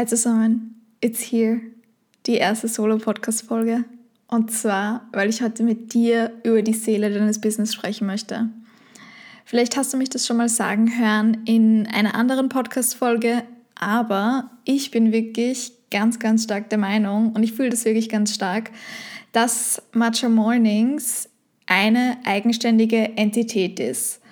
Hi zusammen, it's here, die erste Solo-Podcast-Folge. Und zwar, weil ich heute mit dir über die Seele deines Business sprechen möchte. Vielleicht hast du mich das schon mal sagen hören in einer anderen Podcast-Folge, aber ich bin wirklich ganz, ganz stark der Meinung und ich fühle das wirklich ganz stark, dass Matcha Mornings eine eigenständige Entität ist.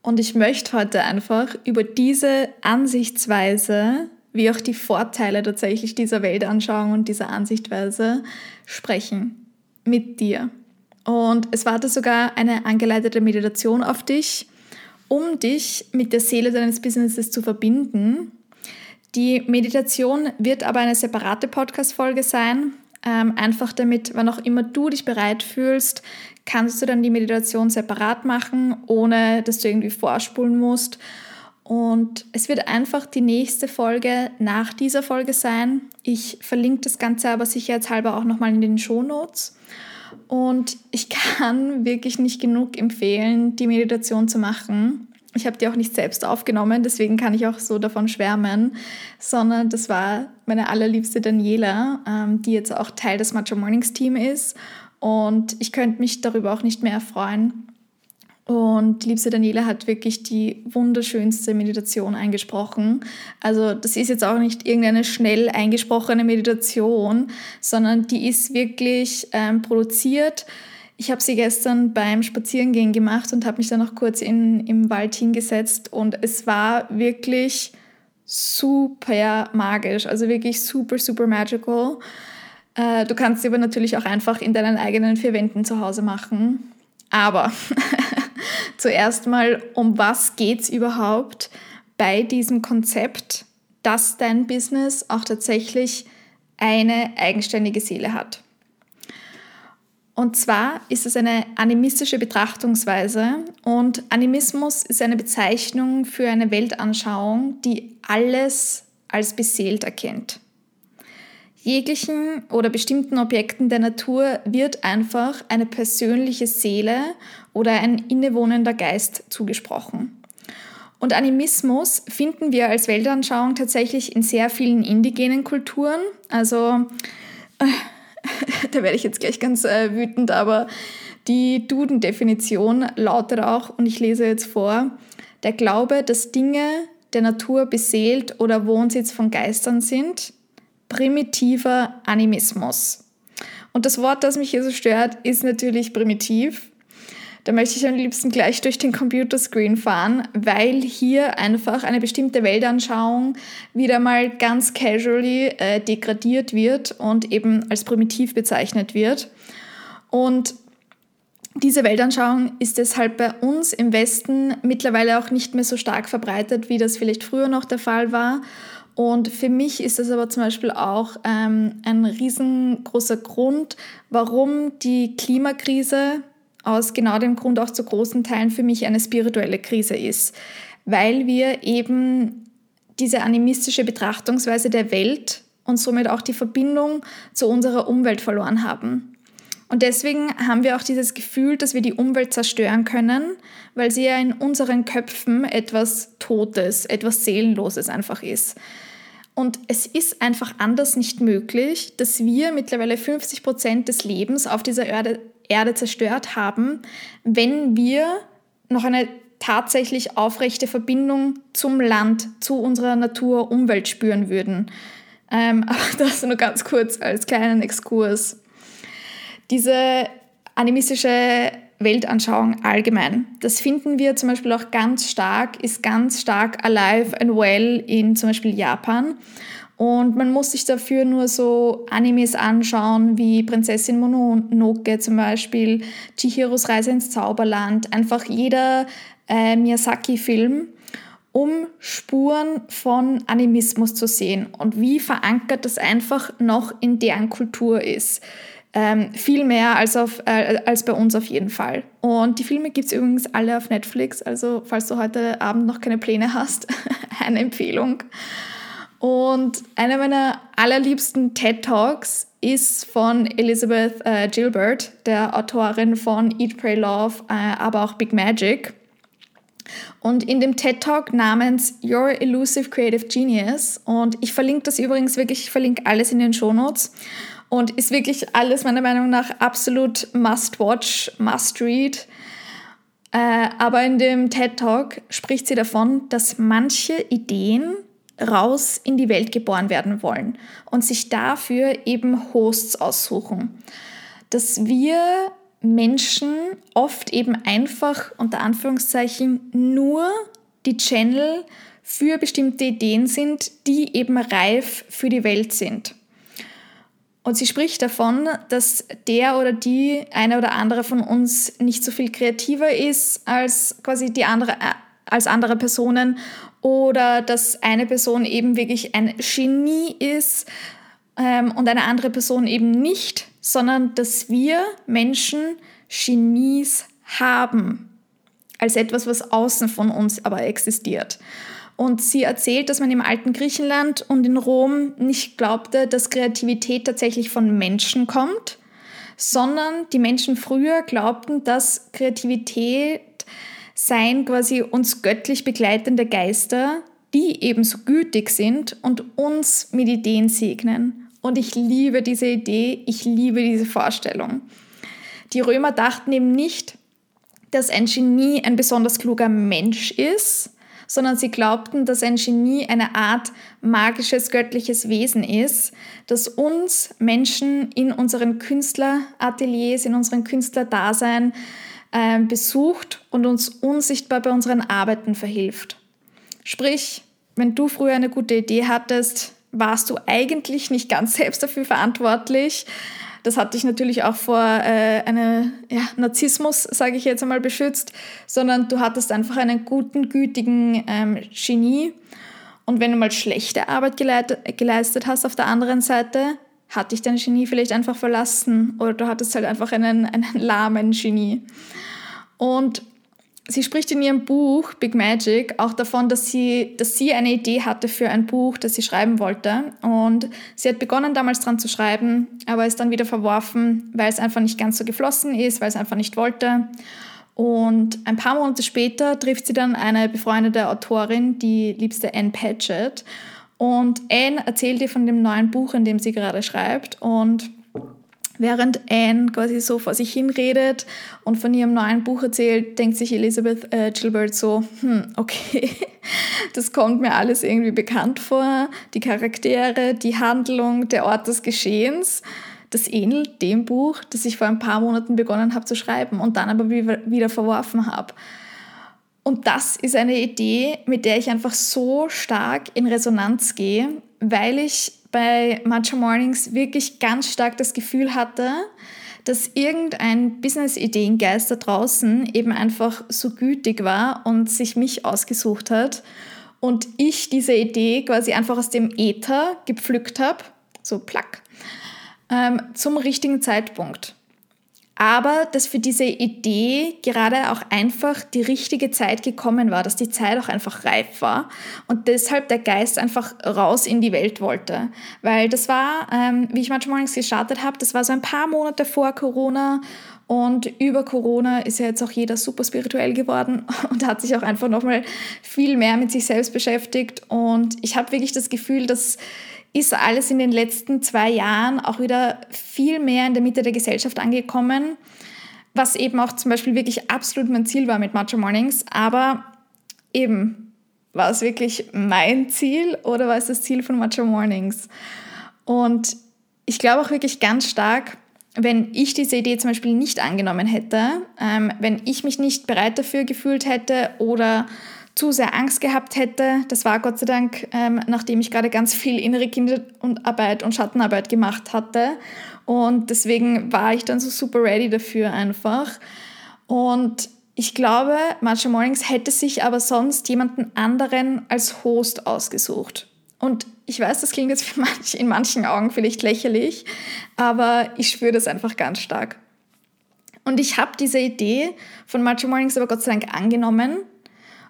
Und ich möchte heute einfach über diese Ansichtsweise, wie auch die Vorteile tatsächlich dieser Weltanschauung und dieser Ansichtweise sprechen mit dir. Und es wartet sogar eine angeleitete Meditation auf dich, um dich mit der Seele deines Businesses zu verbinden. Die Meditation wird aber eine separate Podcast-Folge sein, ähm, einfach damit, wann auch immer du dich bereit fühlst, kannst du dann die Meditation separat machen, ohne dass du irgendwie vorspulen musst. Und es wird einfach die nächste Folge nach dieser Folge sein. Ich verlinke das Ganze aber sicherheitshalber auch nochmal in den Show Notes. Und ich kann wirklich nicht genug empfehlen, die Meditation zu machen. Ich habe die auch nicht selbst aufgenommen, deswegen kann ich auch so davon schwärmen, sondern das war meine allerliebste Daniela, ähm, die jetzt auch Teil des Matcha Mornings Team ist. Und ich könnte mich darüber auch nicht mehr erfreuen. Und liebste Daniela hat wirklich die wunderschönste Meditation eingesprochen. Also das ist jetzt auch nicht irgendeine schnell eingesprochene Meditation, sondern die ist wirklich ähm, produziert ich habe sie gestern beim Spazierengehen gemacht und habe mich dann noch kurz in, im Wald hingesetzt und es war wirklich super magisch, also wirklich super, super magical. Äh, du kannst sie aber natürlich auch einfach in deinen eigenen vier Wänden zu Hause machen. Aber zuerst mal, um was geht es überhaupt bei diesem Konzept, dass dein Business auch tatsächlich eine eigenständige Seele hat? Und zwar ist es eine animistische Betrachtungsweise und Animismus ist eine Bezeichnung für eine Weltanschauung, die alles als beseelt erkennt. Jeglichen oder bestimmten Objekten der Natur wird einfach eine persönliche Seele oder ein innewohnender Geist zugesprochen. Und Animismus finden wir als Weltanschauung tatsächlich in sehr vielen indigenen Kulturen. Also äh, da werde ich jetzt gleich ganz äh, wütend, aber die Duden-Definition lautet auch, und ich lese jetzt vor, der Glaube, dass Dinge der Natur beseelt oder Wohnsitz von Geistern sind, primitiver Animismus. Und das Wort, das mich hier so stört, ist natürlich primitiv. Da möchte ich am liebsten gleich durch den Computerscreen fahren, weil hier einfach eine bestimmte Weltanschauung wieder mal ganz casually äh, degradiert wird und eben als primitiv bezeichnet wird. Und diese Weltanschauung ist deshalb bei uns im Westen mittlerweile auch nicht mehr so stark verbreitet, wie das vielleicht früher noch der Fall war. Und für mich ist das aber zum Beispiel auch ähm, ein riesengroßer Grund, warum die Klimakrise aus genau dem Grund auch zu großen Teilen für mich eine spirituelle Krise ist, weil wir eben diese animistische Betrachtungsweise der Welt und somit auch die Verbindung zu unserer Umwelt verloren haben. Und deswegen haben wir auch dieses Gefühl, dass wir die Umwelt zerstören können, weil sie ja in unseren Köpfen etwas Totes, etwas Seelenloses einfach ist. Und es ist einfach anders nicht möglich, dass wir mittlerweile 50 Prozent des Lebens auf dieser Erde, Erde zerstört haben, wenn wir noch eine tatsächlich aufrechte Verbindung zum Land, zu unserer Natur, Umwelt spüren würden. Ähm, aber das nur ganz kurz als kleinen Exkurs. Diese animistische Weltanschauung allgemein, das finden wir zum Beispiel auch ganz stark, ist ganz stark alive and well in zum Beispiel Japan. Und man muss sich dafür nur so Animes anschauen, wie Prinzessin Mononoke zum Beispiel, Chihiros Reise ins Zauberland, einfach jeder äh, Miyazaki-Film, um Spuren von Animismus zu sehen und wie verankert das einfach noch in deren Kultur ist. Ähm, viel mehr als, auf, äh, als bei uns auf jeden Fall. Und die Filme gibt es übrigens alle auf Netflix, also falls du heute Abend noch keine Pläne hast, eine Empfehlung. Und einer meiner allerliebsten TED Talks ist von Elizabeth äh, Gilbert, der Autorin von Eat, Pray, Love, äh, aber auch Big Magic. Und in dem TED Talk namens Your Elusive Creative Genius, und ich verlinke das übrigens wirklich, ich verlinke alles in den Shownotes und ist wirklich alles meiner Meinung nach absolut must watch, must read. Äh, aber in dem TED Talk spricht sie davon, dass manche Ideen raus in die Welt geboren werden wollen und sich dafür eben Hosts aussuchen. Dass wir Menschen oft eben einfach unter Anführungszeichen nur die Channel für bestimmte Ideen sind, die eben reif für die Welt sind. Und sie spricht davon, dass der oder die eine oder andere von uns nicht so viel kreativer ist als quasi die andere, äh, als andere Personen oder dass eine Person eben wirklich ein Genie ist ähm, und eine andere Person eben nicht, sondern dass wir Menschen Genies haben als etwas, was außen von uns aber existiert. Und sie erzählt, dass man im alten Griechenland und in Rom nicht glaubte, dass Kreativität tatsächlich von Menschen kommt, sondern die Menschen früher glaubten, dass Kreativität seien quasi uns göttlich begleitende Geister, die ebenso gütig sind und uns mit Ideen segnen. Und ich liebe diese Idee, ich liebe diese Vorstellung. Die Römer dachten eben nicht, dass ein Genie ein besonders kluger Mensch ist, sondern sie glaubten, dass ein Genie eine Art magisches, göttliches Wesen ist, das uns Menschen in unseren Künstlerateliers, in unseren Künstlerdasein äh, besucht und uns unsichtbar bei unseren Arbeiten verhilft. Sprich, wenn du früher eine gute Idee hattest, warst du eigentlich nicht ganz selbst dafür verantwortlich, das hat dich natürlich auch vor äh, einem ja, Narzissmus, sage ich jetzt einmal, beschützt, sondern du hattest einfach einen guten, gütigen ähm, Genie. Und wenn du mal schlechte Arbeit geleistet hast auf der anderen Seite, hat dich dein Genie vielleicht einfach verlassen oder du hattest halt einfach einen, einen lahmen Genie. Und Sie spricht in ihrem Buch Big Magic auch davon, dass sie, dass sie eine Idee hatte für ein Buch, das sie schreiben wollte. Und sie hat begonnen damals dran zu schreiben, aber ist dann wieder verworfen, weil es einfach nicht ganz so geflossen ist, weil es einfach nicht wollte. Und ein paar Monate später trifft sie dann eine befreundete Autorin, die liebste Anne Patchett. Und Anne erzählt ihr von dem neuen Buch, in dem sie gerade schreibt. Und Während Anne quasi so vor sich hinredet und von ihrem neuen Buch erzählt, denkt sich Elizabeth äh, Gilbert so, hm, okay, das kommt mir alles irgendwie bekannt vor. Die Charaktere, die Handlung, der Ort des Geschehens, das ähnelt dem Buch, das ich vor ein paar Monaten begonnen habe zu schreiben und dann aber wieder verworfen habe. Und das ist eine Idee, mit der ich einfach so stark in Resonanz gehe, weil ich bei Matcha Mornings wirklich ganz stark das Gefühl hatte, dass irgendein Business-Ideengeist da draußen eben einfach so gütig war und sich mich ausgesucht hat und ich diese Idee quasi einfach aus dem Äther gepflückt habe, so plack, ähm, zum richtigen Zeitpunkt aber dass für diese Idee gerade auch einfach die richtige Zeit gekommen war, dass die Zeit auch einfach reif war und deshalb der Geist einfach raus in die Welt wollte. Weil das war, ähm, wie ich manchmal gestartet habe, das war so ein paar Monate vor Corona und über Corona ist ja jetzt auch jeder super spirituell geworden und hat sich auch einfach nochmal viel mehr mit sich selbst beschäftigt und ich habe wirklich das Gefühl, dass ist alles in den letzten zwei Jahren auch wieder viel mehr in der Mitte der Gesellschaft angekommen, was eben auch zum Beispiel wirklich absolut mein Ziel war mit Matcha Mornings. Aber eben, war es wirklich mein Ziel oder war es das Ziel von Matcha Mornings? Und ich glaube auch wirklich ganz stark, wenn ich diese Idee zum Beispiel nicht angenommen hätte, ähm, wenn ich mich nicht bereit dafür gefühlt hätte oder zu sehr Angst gehabt hätte. Das war Gott sei Dank, ähm, nachdem ich gerade ganz viel innere Kinderarbeit und Schattenarbeit gemacht hatte. Und deswegen war ich dann so super ready dafür einfach. Und ich glaube, Matcha Mornings hätte sich aber sonst jemanden anderen als Host ausgesucht. Und ich weiß, das klingt jetzt manch, in manchen Augen vielleicht lächerlich, aber ich spüre das einfach ganz stark. Und ich habe diese Idee von Matcha Mornings aber Gott sei Dank angenommen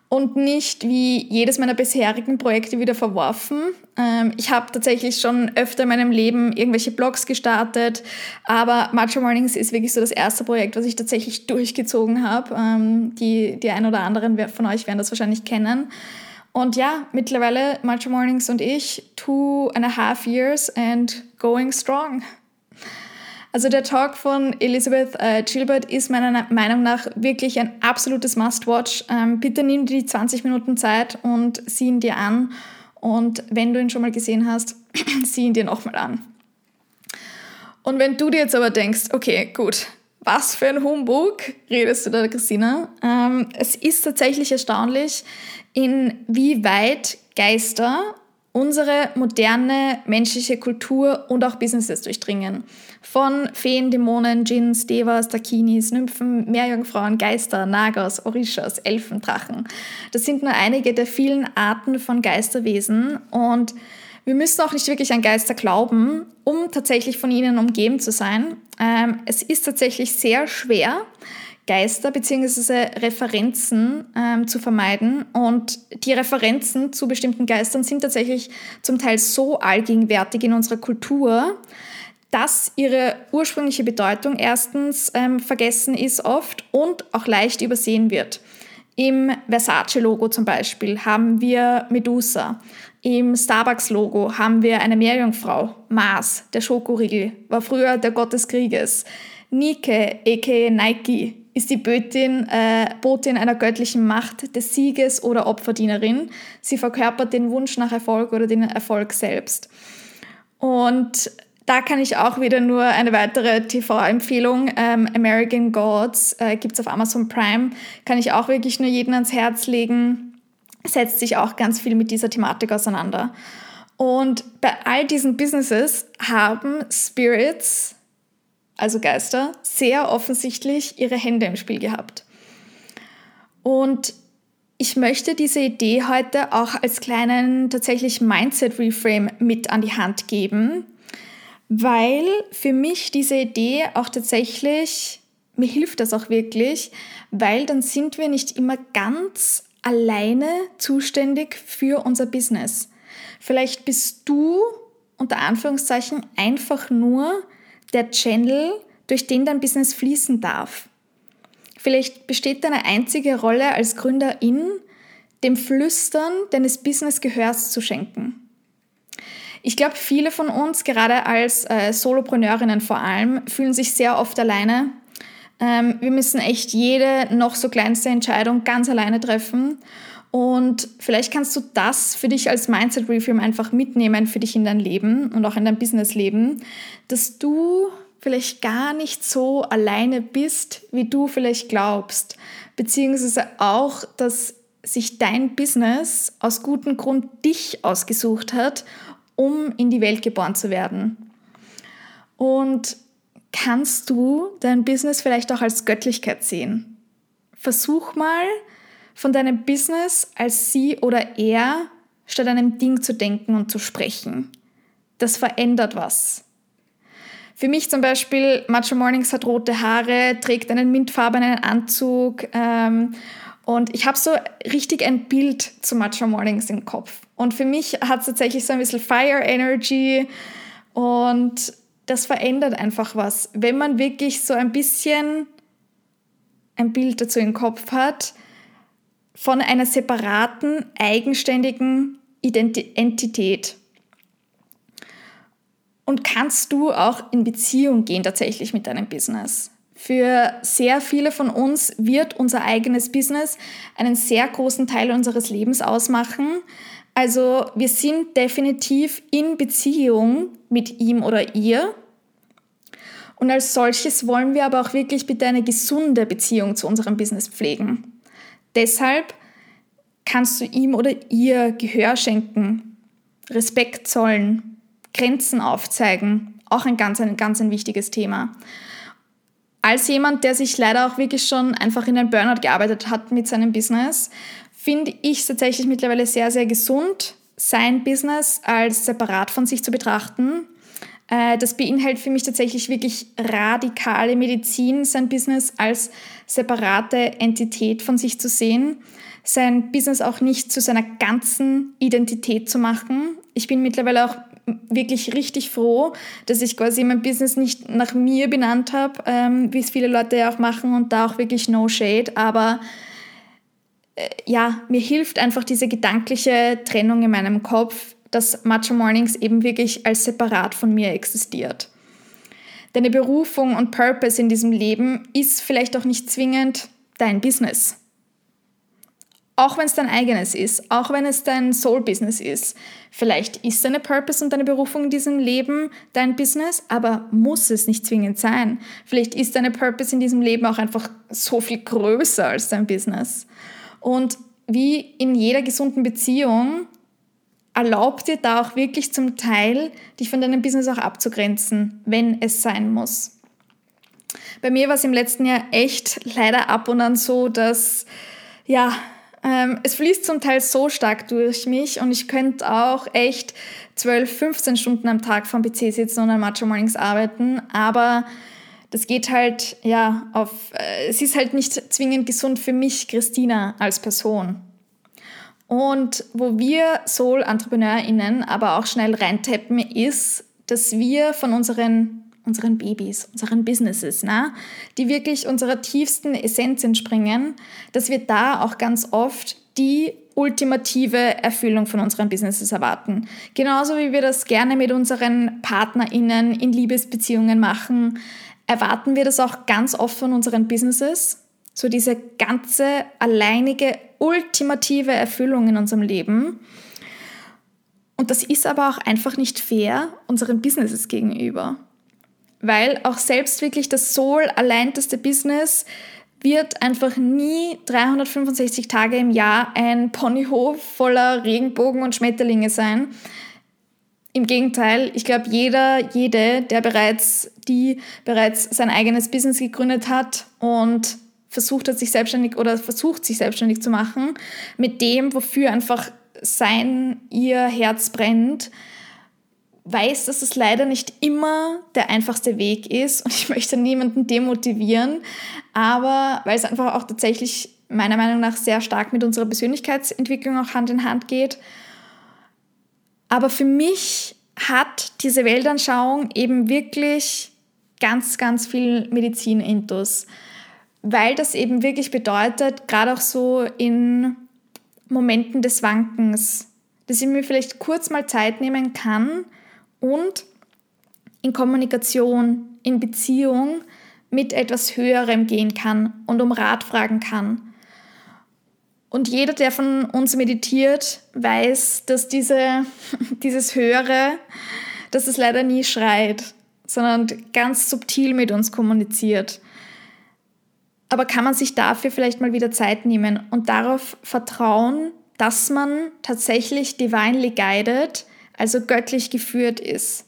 und nicht wie jedes meiner bisherigen Projekte wieder verworfen. Ähm, ich habe tatsächlich schon öfter in meinem Leben irgendwelche Blogs gestartet, aber Macho Mornings ist wirklich so das erste Projekt, was ich tatsächlich durchgezogen habe. Ähm, die, die ein oder anderen von euch werden das wahrscheinlich kennen. Und ja, mittlerweile Macho Mornings und ich, two and a half years and going strong. Also der Talk von Elizabeth äh, Gilbert ist meiner Meinung nach wirklich ein absolutes Must-Watch. Ähm, bitte nimm dir die 20 Minuten Zeit und sieh ihn dir an. Und wenn du ihn schon mal gesehen hast, sieh ihn dir nochmal an. Und wenn du dir jetzt aber denkst, okay, gut, was für ein Humbug redest du da, Christina? Ähm, es ist tatsächlich erstaunlich, inwieweit Geister unsere moderne menschliche Kultur und auch Businesses durchdringen. Von Feen, Dämonen, Djinns, Devas, Dakinis, Nymphen, Meerjungfrauen, Geister, Nagas, Orishas, Elfen, Drachen. Das sind nur einige der vielen Arten von Geisterwesen und wir müssen auch nicht wirklich an Geister glauben, um tatsächlich von ihnen umgeben zu sein. Ähm, es ist tatsächlich sehr schwer, Geister bzw. Referenzen ähm, zu vermeiden. Und die Referenzen zu bestimmten Geistern sind tatsächlich zum Teil so allgegenwärtig in unserer Kultur, dass ihre ursprüngliche Bedeutung erstens ähm, vergessen ist oft und auch leicht übersehen wird. Im Versace-Logo zum Beispiel haben wir Medusa. Im Starbucks-Logo haben wir eine Meerjungfrau. Mars, der Schokoriegel, war früher der Gott des Krieges. Nike, aka Nike, ist die Bötin, äh, Botin einer göttlichen Macht, des Sieges oder Opferdienerin. Sie verkörpert den Wunsch nach Erfolg oder den Erfolg selbst. Und da kann ich auch wieder nur eine weitere TV-Empfehlung, ähm, American Gods, äh, gibt es auf Amazon Prime, kann ich auch wirklich nur jeden ans Herz legen, setzt sich auch ganz viel mit dieser Thematik auseinander. Und bei all diesen Businesses haben Spirits also Geister, sehr offensichtlich ihre Hände im Spiel gehabt. Und ich möchte diese Idee heute auch als kleinen tatsächlich Mindset-Reframe mit an die Hand geben, weil für mich diese Idee auch tatsächlich, mir hilft das auch wirklich, weil dann sind wir nicht immer ganz alleine zuständig für unser Business. Vielleicht bist du unter Anführungszeichen einfach nur der Channel, durch den dein Business fließen darf. Vielleicht besteht deine einzige Rolle als Gründerin, dem Flüstern deines Business Gehörs zu schenken. Ich glaube, viele von uns, gerade als äh, Solopreneurinnen vor allem, fühlen sich sehr oft alleine. Ähm, wir müssen echt jede noch so kleinste Entscheidung ganz alleine treffen. Und vielleicht kannst du das für dich als Mindset Reframe einfach mitnehmen für dich in dein Leben und auch in dein Businessleben, dass du vielleicht gar nicht so alleine bist, wie du vielleicht glaubst, beziehungsweise auch, dass sich dein Business aus gutem Grund dich ausgesucht hat, um in die Welt geboren zu werden. Und kannst du dein Business vielleicht auch als Göttlichkeit sehen? Versuch mal, von deinem Business als sie oder er statt einem Ding zu denken und zu sprechen. Das verändert was. Für mich zum Beispiel, Macho Mornings hat rote Haare, trägt einen mintfarbenen Anzug ähm, und ich habe so richtig ein Bild zu Macho Mornings im Kopf. Und für mich hat es tatsächlich so ein bisschen Fire Energy und das verändert einfach was. Wenn man wirklich so ein bisschen ein Bild dazu im Kopf hat, von einer separaten, eigenständigen Identität. Und kannst du auch in Beziehung gehen tatsächlich mit deinem Business? Für sehr viele von uns wird unser eigenes Business einen sehr großen Teil unseres Lebens ausmachen. Also wir sind definitiv in Beziehung mit ihm oder ihr. Und als solches wollen wir aber auch wirklich bitte eine gesunde Beziehung zu unserem Business pflegen. Deshalb kannst du ihm oder ihr Gehör schenken, Respekt zollen, Grenzen aufzeigen, auch ein ganz, ein ganz ein wichtiges Thema. Als jemand, der sich leider auch wirklich schon einfach in ein Burnout gearbeitet hat mit seinem Business, finde ich es tatsächlich mittlerweile sehr, sehr gesund, sein Business als separat von sich zu betrachten. Äh, das beinhaltet für mich tatsächlich wirklich radikale Medizin, sein Business als separate Entität von sich zu sehen, sein Business auch nicht zu seiner ganzen Identität zu machen. Ich bin mittlerweile auch wirklich richtig froh, dass ich quasi mein Business nicht nach mir benannt habe, ähm, wie es viele Leute ja auch machen und da auch wirklich no shade, aber äh, ja, mir hilft einfach diese gedankliche Trennung in meinem Kopf, dass Matcha Mornings eben wirklich als separat von mir existiert. Deine Berufung und Purpose in diesem Leben ist vielleicht auch nicht zwingend dein Business. Auch wenn es dein eigenes ist, auch wenn es dein Soul-Business ist. Vielleicht ist deine Purpose und deine Berufung in diesem Leben dein Business, aber muss es nicht zwingend sein. Vielleicht ist deine Purpose in diesem Leben auch einfach so viel größer als dein Business. Und wie in jeder gesunden Beziehung erlaubt dir da auch wirklich zum Teil, dich von deinem Business auch abzugrenzen, wenn es sein muss. Bei mir war es im letzten Jahr echt leider ab und an so, dass ja, ähm, es fließt zum Teil so stark durch mich und ich könnte auch echt 12, 15 Stunden am Tag vom PC sitzen und an Macho Mornings arbeiten, aber das geht halt, ja, auf, äh, es ist halt nicht zwingend gesund für mich, Christina, als Person. Und wo wir Soul-EntrepreneurInnen aber auch schnell reintappen, ist, dass wir von unseren, unseren Babys, unseren Businesses, na, die wirklich unserer tiefsten Essenz entspringen, dass wir da auch ganz oft die ultimative Erfüllung von unseren Businesses erwarten. Genauso wie wir das gerne mit unseren PartnerInnen in Liebesbeziehungen machen, erwarten wir das auch ganz oft von unseren Businesses. So diese ganze alleinige ultimative Erfüllung in unserem Leben. Und das ist aber auch einfach nicht fair unseren Businesses gegenüber. Weil auch selbst wirklich das Soul alleinteste Business wird einfach nie 365 Tage im Jahr ein Ponyhof voller Regenbogen und Schmetterlinge sein. Im Gegenteil, ich glaube, jeder, jede, der bereits, die bereits sein eigenes Business gegründet hat und versucht hat, sich selbstständig oder versucht, sich selbstständig zu machen, mit dem, wofür einfach sein, ihr Herz brennt, weiß, dass es leider nicht immer der einfachste Weg ist und ich möchte niemanden demotivieren, aber weil es einfach auch tatsächlich meiner Meinung nach sehr stark mit unserer Persönlichkeitsentwicklung auch Hand in Hand geht. Aber für mich hat diese Weltanschauung eben wirklich ganz, ganz viel Medizin-Intus weil das eben wirklich bedeutet, gerade auch so in Momenten des Wankens, dass ich mir vielleicht kurz mal Zeit nehmen kann und in Kommunikation, in Beziehung mit etwas Höherem gehen kann und um Rat fragen kann. Und jeder, der von uns meditiert, weiß, dass diese, dieses Höhere, dass es leider nie schreit, sondern ganz subtil mit uns kommuniziert. Aber kann man sich dafür vielleicht mal wieder Zeit nehmen und darauf vertrauen, dass man tatsächlich divinely guided, also göttlich geführt ist.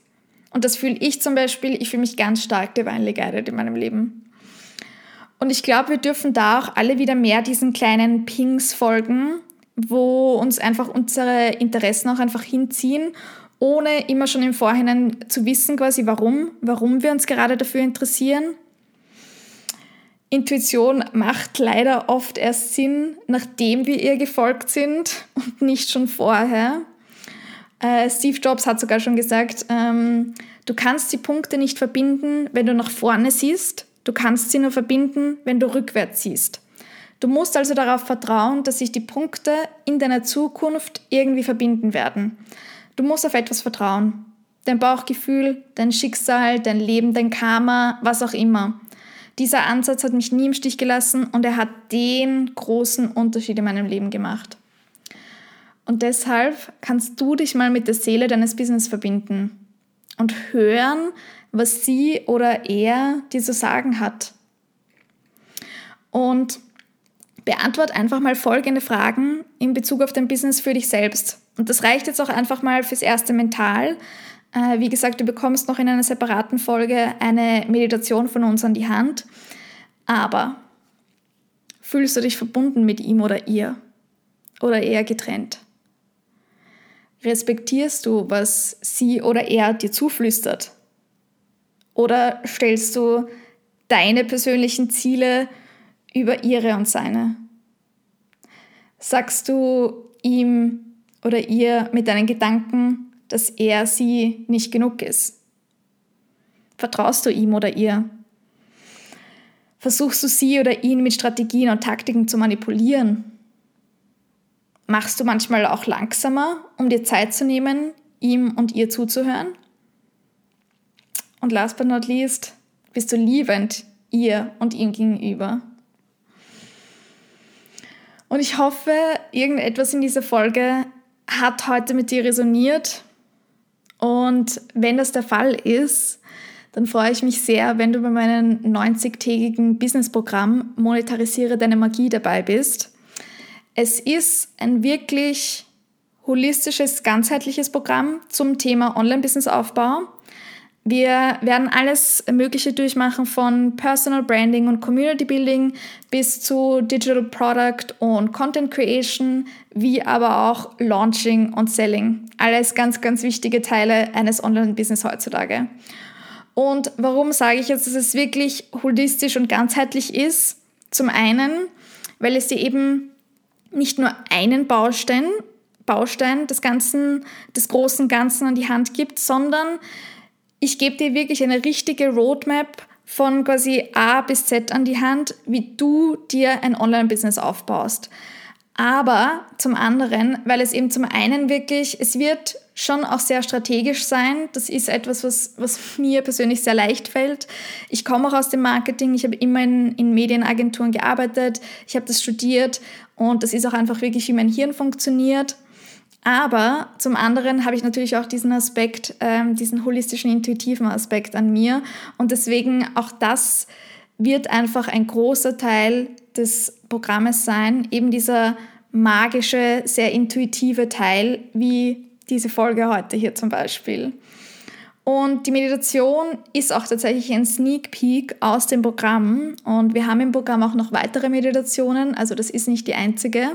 Und das fühle ich zum Beispiel, ich fühle mich ganz stark divinely guided in meinem Leben. Und ich glaube, wir dürfen da auch alle wieder mehr diesen kleinen Pings folgen, wo uns einfach unsere Interessen auch einfach hinziehen, ohne immer schon im Vorhinein zu wissen, quasi warum, warum wir uns gerade dafür interessieren, Intuition macht leider oft erst Sinn, nachdem wir ihr gefolgt sind und nicht schon vorher. Äh, Steve Jobs hat sogar schon gesagt, ähm, du kannst die Punkte nicht verbinden, wenn du nach vorne siehst, du kannst sie nur verbinden, wenn du rückwärts siehst. Du musst also darauf vertrauen, dass sich die Punkte in deiner Zukunft irgendwie verbinden werden. Du musst auf etwas vertrauen. Dein Bauchgefühl, dein Schicksal, dein Leben, dein Karma, was auch immer. Dieser Ansatz hat mich nie im Stich gelassen und er hat den großen Unterschied in meinem Leben gemacht. Und deshalb kannst du dich mal mit der Seele deines Business verbinden und hören, was sie oder er dir zu sagen hat. Und beantwort einfach mal folgende Fragen in Bezug auf dein Business für dich selbst. Und das reicht jetzt auch einfach mal fürs erste mental, äh, wie gesagt, du bekommst noch in einer separaten Folge eine Meditation von uns an die Hand. Aber fühlst du dich verbunden mit ihm oder ihr? Oder eher getrennt? Respektierst du, was sie oder er dir zuflüstert? Oder stellst du deine persönlichen Ziele über ihre und seine? Sagst du ihm oder ihr mit deinen Gedanken, dass er sie nicht genug ist? Vertraust du ihm oder ihr? Versuchst du sie oder ihn mit Strategien und Taktiken zu manipulieren? Machst du manchmal auch langsamer, um dir Zeit zu nehmen, ihm und ihr zuzuhören? Und last but not least, bist du liebend ihr und ihm gegenüber? Und ich hoffe, irgendetwas in dieser Folge hat heute mit dir resoniert. Und wenn das der Fall ist, dann freue ich mich sehr, wenn du bei meinem 90-tägigen Businessprogramm Monetarisiere deine Magie dabei bist. Es ist ein wirklich holistisches, ganzheitliches Programm zum Thema Online-Business-Aufbau. Wir werden alles Mögliche durchmachen von Personal Branding und Community Building bis zu Digital Product und Content Creation, wie aber auch Launching und Selling. Alles ganz, ganz wichtige Teile eines Online-Business heutzutage. Und warum sage ich jetzt, dass es wirklich holistisch und ganzheitlich ist? Zum einen, weil es dir eben nicht nur einen Baustein, Baustein des Ganzen, des großen Ganzen an die Hand gibt, sondern ich gebe dir wirklich eine richtige Roadmap von quasi A bis Z an die Hand, wie du dir ein Online-Business aufbaust. Aber zum anderen, weil es eben zum einen wirklich, es wird schon auch sehr strategisch sein. Das ist etwas, was, was mir persönlich sehr leicht fällt. Ich komme auch aus dem Marketing. Ich habe immer in, in Medienagenturen gearbeitet. Ich habe das studiert und das ist auch einfach wirklich, wie mein Hirn funktioniert. Aber zum anderen habe ich natürlich auch diesen Aspekt, ähm, diesen holistischen, intuitiven Aspekt an mir. Und deswegen auch das wird einfach ein großer Teil des Programmes sein, eben dieser magische, sehr intuitive Teil, wie diese Folge heute hier zum Beispiel. Und die Meditation ist auch tatsächlich ein Sneak Peek aus dem Programm. Und wir haben im Programm auch noch weitere Meditationen, also das ist nicht die einzige.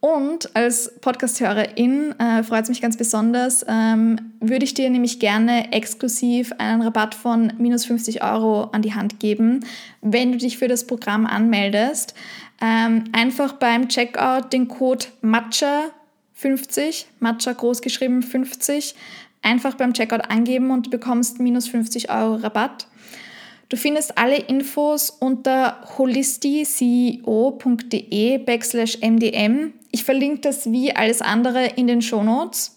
Und als Podcast-Hörerin äh, freut es mich ganz besonders, ähm, würde ich dir nämlich gerne exklusiv einen Rabatt von minus 50 Euro an die Hand geben, wenn du dich für das Programm anmeldest. Ähm, einfach beim Checkout den Code MATCHA50, MATCHA großgeschrieben 50, einfach beim Checkout angeben und du bekommst minus 50 Euro Rabatt. Du findest alle Infos unter holisticeo.de backslash mdm. Ich verlinke das wie alles andere in den Show Notes.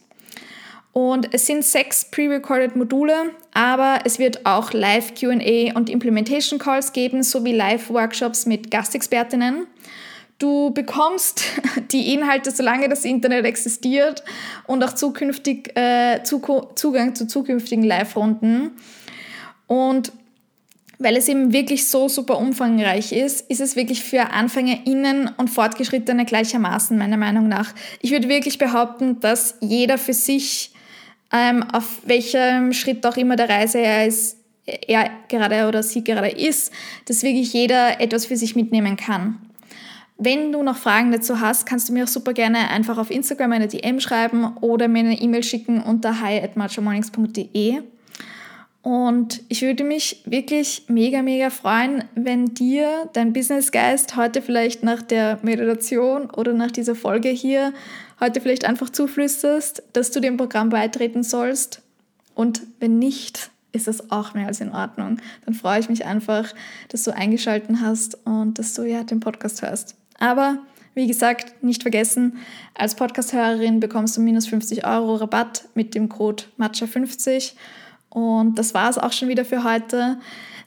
Und es sind sechs pre-recorded Module, aber es wird auch Live QA und Implementation Calls geben, sowie Live-Workshops mit Gastexpertinnen. Du bekommst die Inhalte, solange das Internet existiert und auch zukünftig äh, Zugang zu zukünftigen Live-Runden. Und weil es eben wirklich so super umfangreich ist, ist es wirklich für AnfängerInnen und Fortgeschrittene gleichermaßen, meiner Meinung nach. Ich würde wirklich behaupten, dass jeder für sich, ähm, auf welchem Schritt auch immer der Reise er ist, er gerade oder sie gerade ist, dass wirklich jeder etwas für sich mitnehmen kann. Wenn du noch Fragen dazu hast, kannst du mir auch super gerne einfach auf Instagram eine DM schreiben oder mir eine E-Mail schicken unter hi at und ich würde mich wirklich mega, mega freuen, wenn dir dein Businessgeist heute vielleicht nach der Meditation oder nach dieser Folge hier heute vielleicht einfach zuflüsterst, dass du dem Programm beitreten sollst. Und wenn nicht, ist das auch mehr als in Ordnung. Dann freue ich mich einfach, dass du eingeschalten hast und dass du ja den Podcast hörst. Aber wie gesagt, nicht vergessen, als Podcast-Hörerin bekommst du minus 50 Euro Rabatt mit dem Code MATCHA50 und das war es auch schon wieder für heute.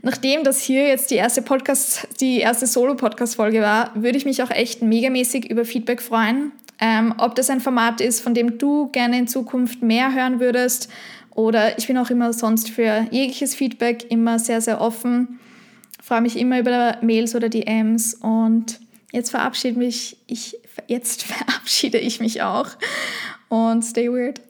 Nachdem das hier jetzt die erste Podcast, die erste Solo-Podcast-Folge war, würde ich mich auch echt megamäßig über Feedback freuen. Ähm, ob das ein Format ist, von dem du gerne in Zukunft mehr hören würdest. Oder ich bin auch immer sonst für jegliches Feedback immer sehr, sehr offen. Freue mich immer über Mails oder DMs. Und jetzt verabschiede mich, ich, jetzt verabschiede ich mich auch. Und stay weird.